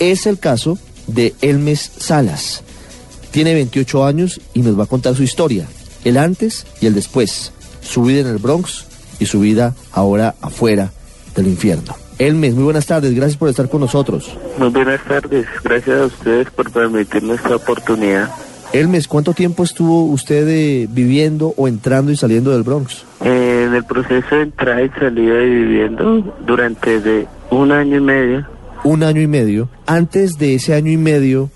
Es el caso de Elmes Salas. Tiene 28 años y nos va a contar su historia, el antes y el después, su vida en el Bronx y su vida ahora afuera del infierno. Elmes, muy buenas tardes, gracias por estar con nosotros. Muy buenas tardes, gracias a ustedes por permitirme esta oportunidad. Elmes, ¿cuánto tiempo estuvo usted eh, viviendo o entrando y saliendo del Bronx? Eh, en el proceso de entrada y salida y viviendo durante de un año y medio. Un año y medio. Antes de ese año y medio,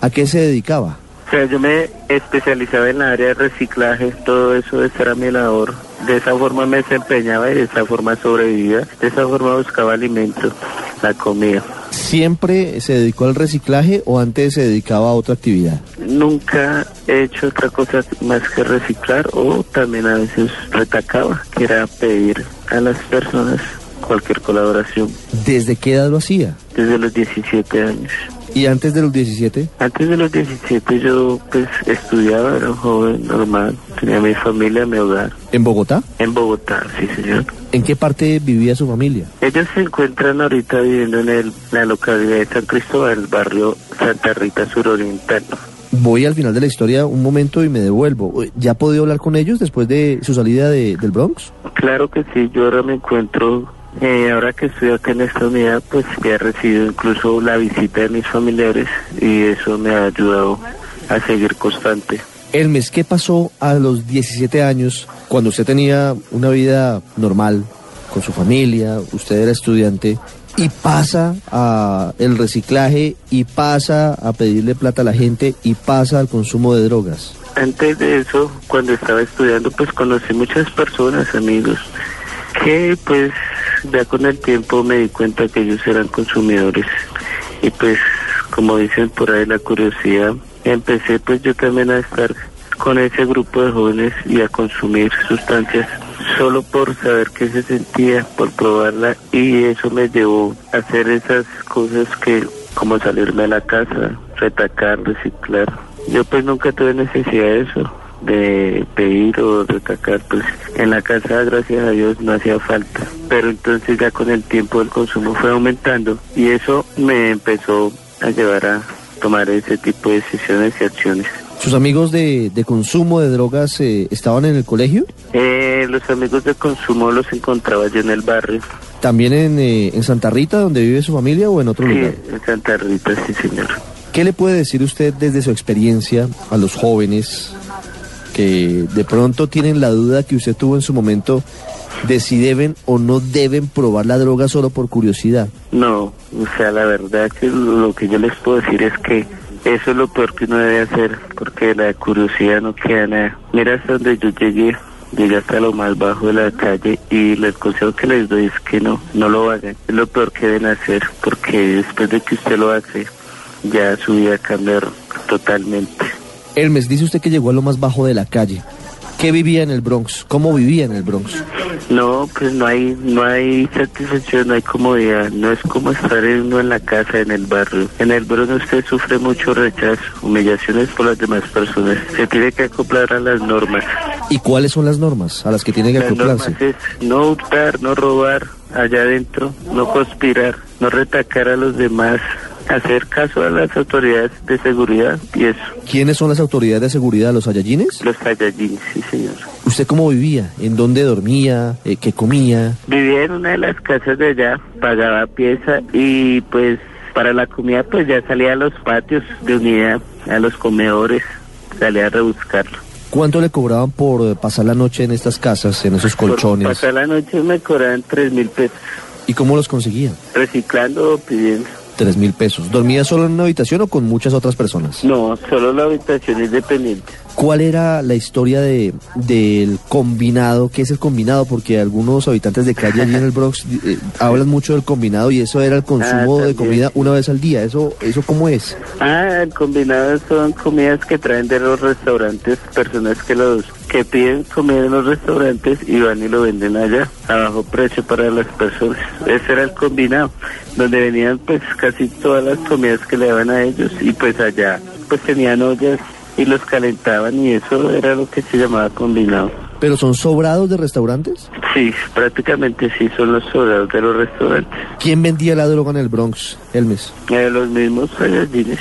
¿a qué se dedicaba? O sea, yo me especializaba en la área de reciclaje, todo eso de era mi labor. De esa forma me desempeñaba y de esa forma sobrevivía. De esa forma buscaba alimento, la comida. ¿Siempre se dedicó al reciclaje o antes se dedicaba a otra actividad? Nunca he hecho otra cosa más que reciclar o también a veces retacaba, que era pedir a las personas cualquier colaboración. ¿Desde qué edad lo hacía? Desde los 17 años. ¿Y antes de los 17? Antes de los 17 yo pues estudiaba, era un joven normal, tenía mi familia, mi hogar. ¿En Bogotá? En Bogotá, sí señor. ¿En qué parte vivía su familia? Ellos se encuentran ahorita viviendo en el, la localidad de San Cristóbal, el barrio Santa Rita Suroriental. Voy al final de la historia un momento y me devuelvo. ¿Ya ha podido hablar con ellos después de su salida de, del Bronx? Claro que sí, yo ahora me encuentro eh, ahora que estoy acá en esta unidad, pues ya he recibido incluso la visita de mis familiares y eso me ha ayudado a seguir constante. Elmes, ¿qué pasó a los 17 años cuando usted tenía una vida normal con su familia, usted era estudiante y pasa a el reciclaje y pasa a pedirle plata a la gente y pasa al consumo de drogas? Antes de eso, cuando estaba estudiando, pues conocí muchas personas, amigos, que pues ya con el tiempo me di cuenta que ellos eran consumidores. Y pues como dicen por ahí la curiosidad empecé pues yo también a estar con ese grupo de jóvenes y a consumir sustancias solo por saber qué se sentía, por probarla. Y eso me llevó a hacer esas cosas que como salirme a la casa, retacar, reciclar. Yo pues nunca tuve necesidad de eso de pedir o de atacar, pues en la casa, gracias a Dios, no hacía falta. Pero entonces ya con el tiempo el consumo fue aumentando y eso me empezó a llevar a tomar ese tipo de decisiones y acciones. ¿Sus amigos de, de consumo de drogas eh, estaban en el colegio? Eh, los amigos de consumo los encontraba yo en el barrio. ¿También en, eh, en Santa Rita, donde vive su familia, o en otro Sí, lugar? en Santa Rita, sí señor. ¿Qué le puede decir usted desde su experiencia a los jóvenes que de pronto tienen la duda que usted tuvo en su momento de si deben o no deben probar la droga solo por curiosidad? No, o sea, la verdad que lo que yo les puedo decir es que eso es lo peor que uno debe hacer, porque la curiosidad no queda nada. Mira hasta donde yo llegué, llegué hasta lo más bajo de la calle y el consejo que les doy es que no, no lo hagan. Es lo peor que deben hacer, porque después de que usted lo hace, ya su vida cambia totalmente. Hermes, dice usted que llegó a lo más bajo de la calle. ¿Qué vivía en el Bronx? ¿Cómo vivía en el Bronx? No, pues no hay, no hay satisfacción, no hay comodidad, no es como estar uno en la casa, en el barrio. En el barrio usted sufre mucho rechazo, humillaciones por las demás personas. Se tiene que acoplar a las normas. ¿Y cuáles son las normas a las que tiene que Las normas acoplarse? es no hurtar, no robar allá adentro, no conspirar, no retacar a los demás, hacer caso a las autoridades de seguridad y eso, ¿Quiénes son las autoridades de seguridad? ¿Los ayallines? los Saiyajins, sí señor. ¿Usted cómo vivía? ¿En dónde dormía? Eh, ¿Qué comía? Vivía en una de las casas de allá, pagaba pieza y pues para la comida pues ya salía a los patios de unidad, a los comedores, salía a rebuscarlo. ¿Cuánto le cobraban por eh, pasar la noche en estas casas, en esos Por colchones? pasar la noche me cobraban tres mil pesos, ¿Y cómo los conseguía? reciclando o pidiendo. Tres mil pesos. ¿Dormía solo en una habitación o con muchas otras personas? No, solo la habitación independiente. ¿Cuál era la historia de, del combinado? ¿Qué es el combinado? Porque algunos habitantes de calle allí en el Bronx eh, hablan mucho del combinado y eso era el consumo Ah, de comida una vez al día. ¿Eso, eso cómo es? Ah, el combinado son comidas que traen de los restaurantes, personas que los que piden comida en los restaurantes y van y lo venden allá a bajo precio para las personas. Ese era el combinado, donde venían pues casi todas las comidas que le daban a ellos y pues allá pues tenían ollas y los calentaban y eso era lo que se llamaba combinado. ¿Pero son sobrados de restaurantes? Sí, prácticamente sí son los sobrados de los restaurantes. ¿Quién vendía la droga en el Bronx, Elmes? Eh, los mismos Saiyajines.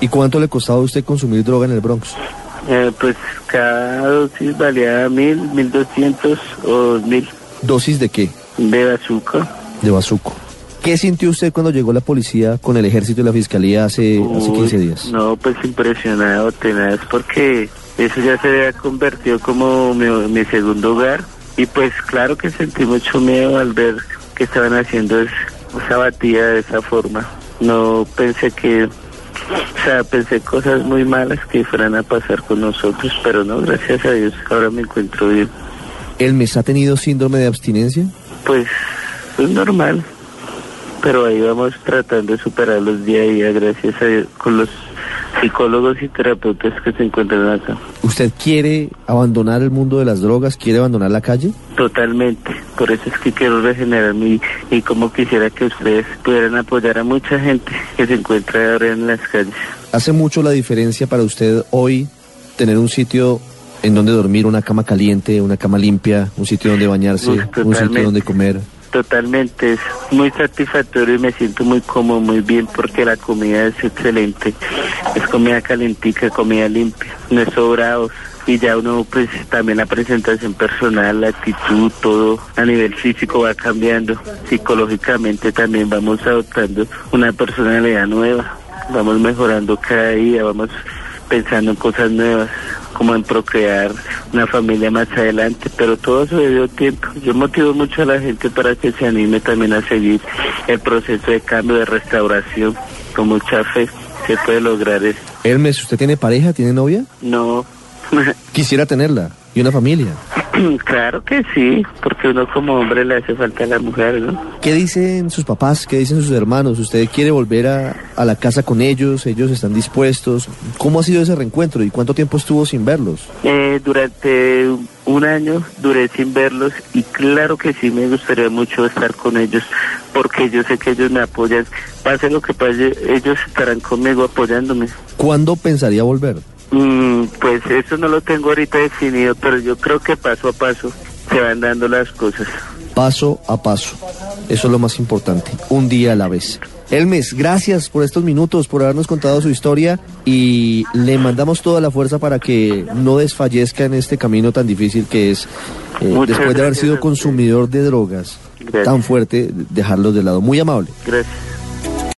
¿Y cuánto le costaba a usted consumir droga en el Bronx? Eh, pues cada dosis valía mil, mil doscientos o dos mil ¿Dosis de qué? de azúcar. De bazuco. ¿Qué sintió usted cuando llegó la policía con el ejército y la fiscalía hace, hace Uy, 15 días? No, pues impresionado, tenaz, porque eso ya se había convertido como mi, mi segundo hogar. Y pues claro que sentí mucho miedo al ver que estaban haciendo es- esa batida de esa forma. No pensé que, o sea, pensé cosas muy malas que fueran a pasar con nosotros, pero no, gracias a Dios, ahora me encuentro bien. ¿Elmes ha tenido síndrome de abstinencia? Pues es normal, pero ahí vamos tratando de superarlos día a día, gracias a Dios, con los psicólogos y terapeutas que se encuentran acá. ¿Usted quiere abandonar el mundo de las drogas? ¿Quiere abandonar la calle? Totalmente, por eso es que quiero regenerarme y, y como quisiera que ustedes pudieran apoyar a mucha gente que se encuentra ahora en las calles. ¿Hace mucho la diferencia para usted hoy tener un sitio en donde dormir, una cama caliente, una cama limpia, un sitio donde bañarse, un sitio donde comer? Totalmente, es muy satisfactorio y me siento muy cómodo, muy bien porque la comida es excelente. Es comida calentica, comida limpia, no es sobrados. Y ya uno, pues también la presentación personal, la actitud, todo a nivel físico va cambiando. Psicológicamente también vamos adoptando una personalidad nueva. Vamos mejorando cada día, vamos pensando en cosas nuevas, como en procrear una familia más adelante, pero todo eso debió tiempo. Yo motivo mucho a la gente para que se anime también a seguir el proceso de cambio, de restauración, con mucha fe se puede lograr esto. Hermes, ¿usted tiene pareja? ¿Tiene novia? No, Quisiera tenerla. ¿Y una familia? claro que sí, porque uno como hombre le hace falta a la mujer, ¿no? ¿Qué dicen sus papás? ¿Qué dicen sus hermanos? ¿Usted quiere volver a, a la casa con ellos? ¿Ellos están dispuestos? ¿Cómo ha sido ese reencuentro y cuánto tiempo estuvo sin verlos? Eh, durante un año duré sin verlos y claro que sí me gustaría mucho estar con ellos porque yo sé que ellos me apoyan. Pase lo que pase, ellos estarán conmigo apoyándome. ¿Cuándo pensaría volver? Mm, pues eso no lo tengo ahorita definido, pero yo creo que paso a paso se van dando las cosas. Paso a paso. Eso es lo más importante. Un día a la vez. Elmes, gracias por estos minutos, por habernos contado su historia y le mandamos toda la fuerza para que no desfallezca en este camino tan difícil que es, eh, después de haber sido consumidor de drogas Gracias. tan fuerte, dejarlos de lado. Muy amable. Gracias.